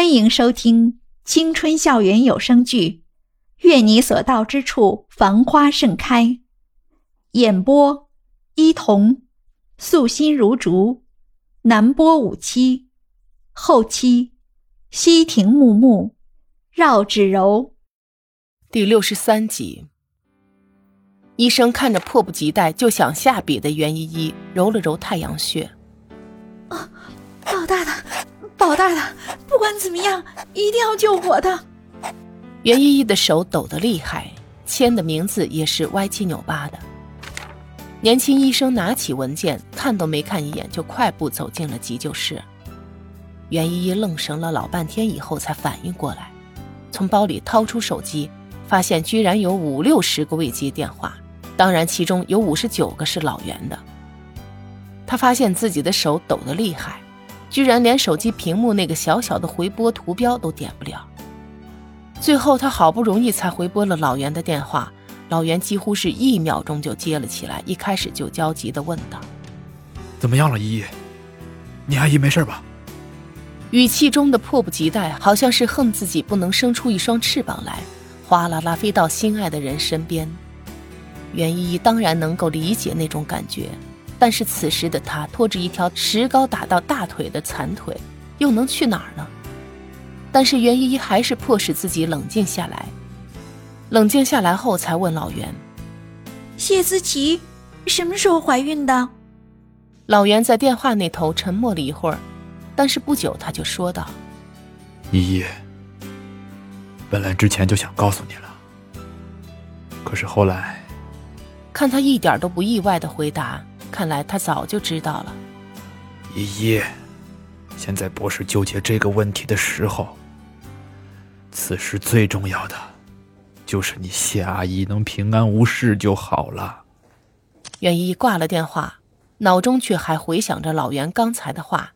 欢迎收听青春校园有声剧《愿你所到之处繁花盛开》，演播：伊童，素心如竹，南波五七，后期：西亭木木，绕指柔。第六十三集，医生看着迫不及待就想下笔的袁依依，揉了揉太阳穴。啊，老大。大，不管怎么样，一定要救活他。袁依依的手抖得厉害，签的名字也是歪七扭八的。年轻医生拿起文件，看都没看一眼，就快步走进了急救室。袁依依愣神了老半天以后，才反应过来，从包里掏出手机，发现居然有五六十个未接电话，当然其中有五十九个是老袁的。他发现自己的手抖得厉害。居然连手机屏幕那个小小的回拨图标都点不了。最后，他好不容易才回拨了老袁的电话，老袁几乎是一秒钟就接了起来，一开始就焦急地问道：“怎么样了，依依？你阿姨没事吧？”语气中的迫不及待，好像是恨自己不能生出一双翅膀来，哗啦啦飞到心爱的人身边。袁依依当然能够理解那种感觉。但是此时的他拖着一条石膏打到大腿的残腿，又能去哪儿呢？但是袁依依还是迫使自己冷静下来。冷静下来后，才问老袁：“谢思琪什么时候怀孕的？”老袁在电话那头沉默了一会儿，但是不久他就说道：“依依，本来之前就想告诉你了，可是后来……”看他一点都不意外的回答。看来他早就知道了，依依，现在不是纠结这个问题的时候。此时最重要的，就是你谢阿姨能平安无事就好了。袁依依挂了电话，脑中却还回想着老袁刚才的话。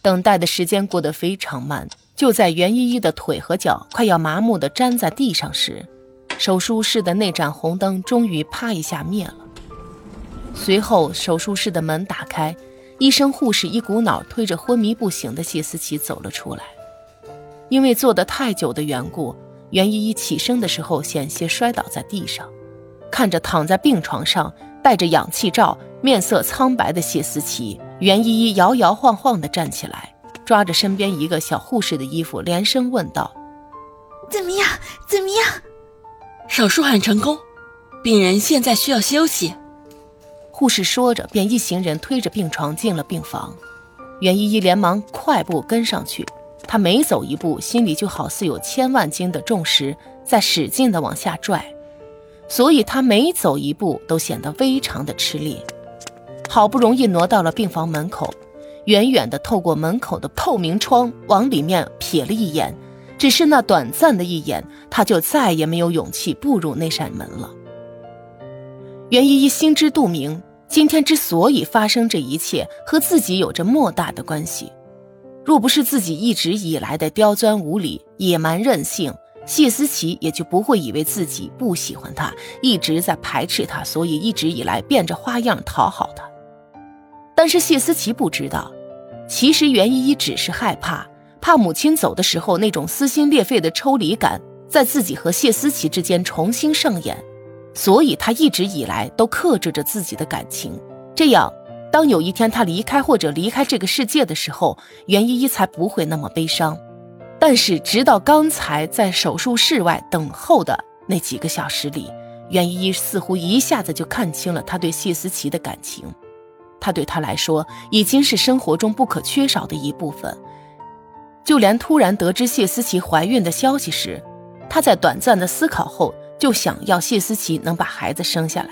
等待的时间过得非常慢，就在袁依依的腿和脚快要麻木的粘在地上时，手术室的那盏红灯终于啪一下灭了。随后，手术室的门打开，医生、护士一股脑推着昏迷不醒的谢思琪走了出来。因为坐得太久的缘故，袁依依起身的时候险些摔倒在地上。看着躺在病床上、戴着氧气罩、面色苍白的谢思琪，袁依依摇摇晃晃地站起来，抓着身边一个小护士的衣服，连声问道：“怎么样？怎么样？”手术很成功，病人现在需要休息。护士说着，便一行人推着病床进了病房。袁依依连忙快步跟上去，她每走一步，心里就好似有千万斤的重石在使劲地往下拽，所以她每走一步都显得非常的吃力。好不容易挪到了病房门口，远远地透过门口的透明窗往里面瞥了一眼，只是那短暂的一眼，她就再也没有勇气步入那扇门了。袁依依心知肚明。今天之所以发生这一切，和自己有着莫大的关系。若不是自己一直以来的刁钻无理、野蛮任性，谢思琪也就不会以为自己不喜欢他，一直在排斥他，所以一直以来变着花样讨好他。但是谢思琪不知道，其实袁依依只是害怕，怕母亲走的时候那种撕心裂肺的抽离感，在自己和谢思琪之间重新上演。所以，他一直以来都克制着自己的感情，这样，当有一天他离开或者离开这个世界的时候，袁依依才不会那么悲伤。但是，直到刚才在手术室外等候的那几个小时里，袁依依似乎一下子就看清了他对谢思琪的感情，他对他来说已经是生活中不可缺少的一部分。就连突然得知谢思琪怀孕的消息时，他在短暂的思考后。就想要谢思琪能把孩子生下来，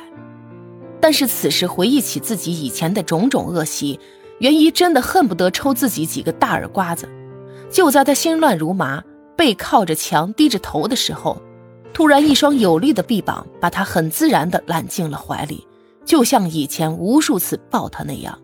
但是此时回忆起自己以前的种种恶习，袁姨真的恨不得抽自己几个大耳刮子。就在他心乱如麻、背靠着墙低着头的时候，突然一双有力的臂膀把他很自然地揽进了怀里，就像以前无数次抱他那样。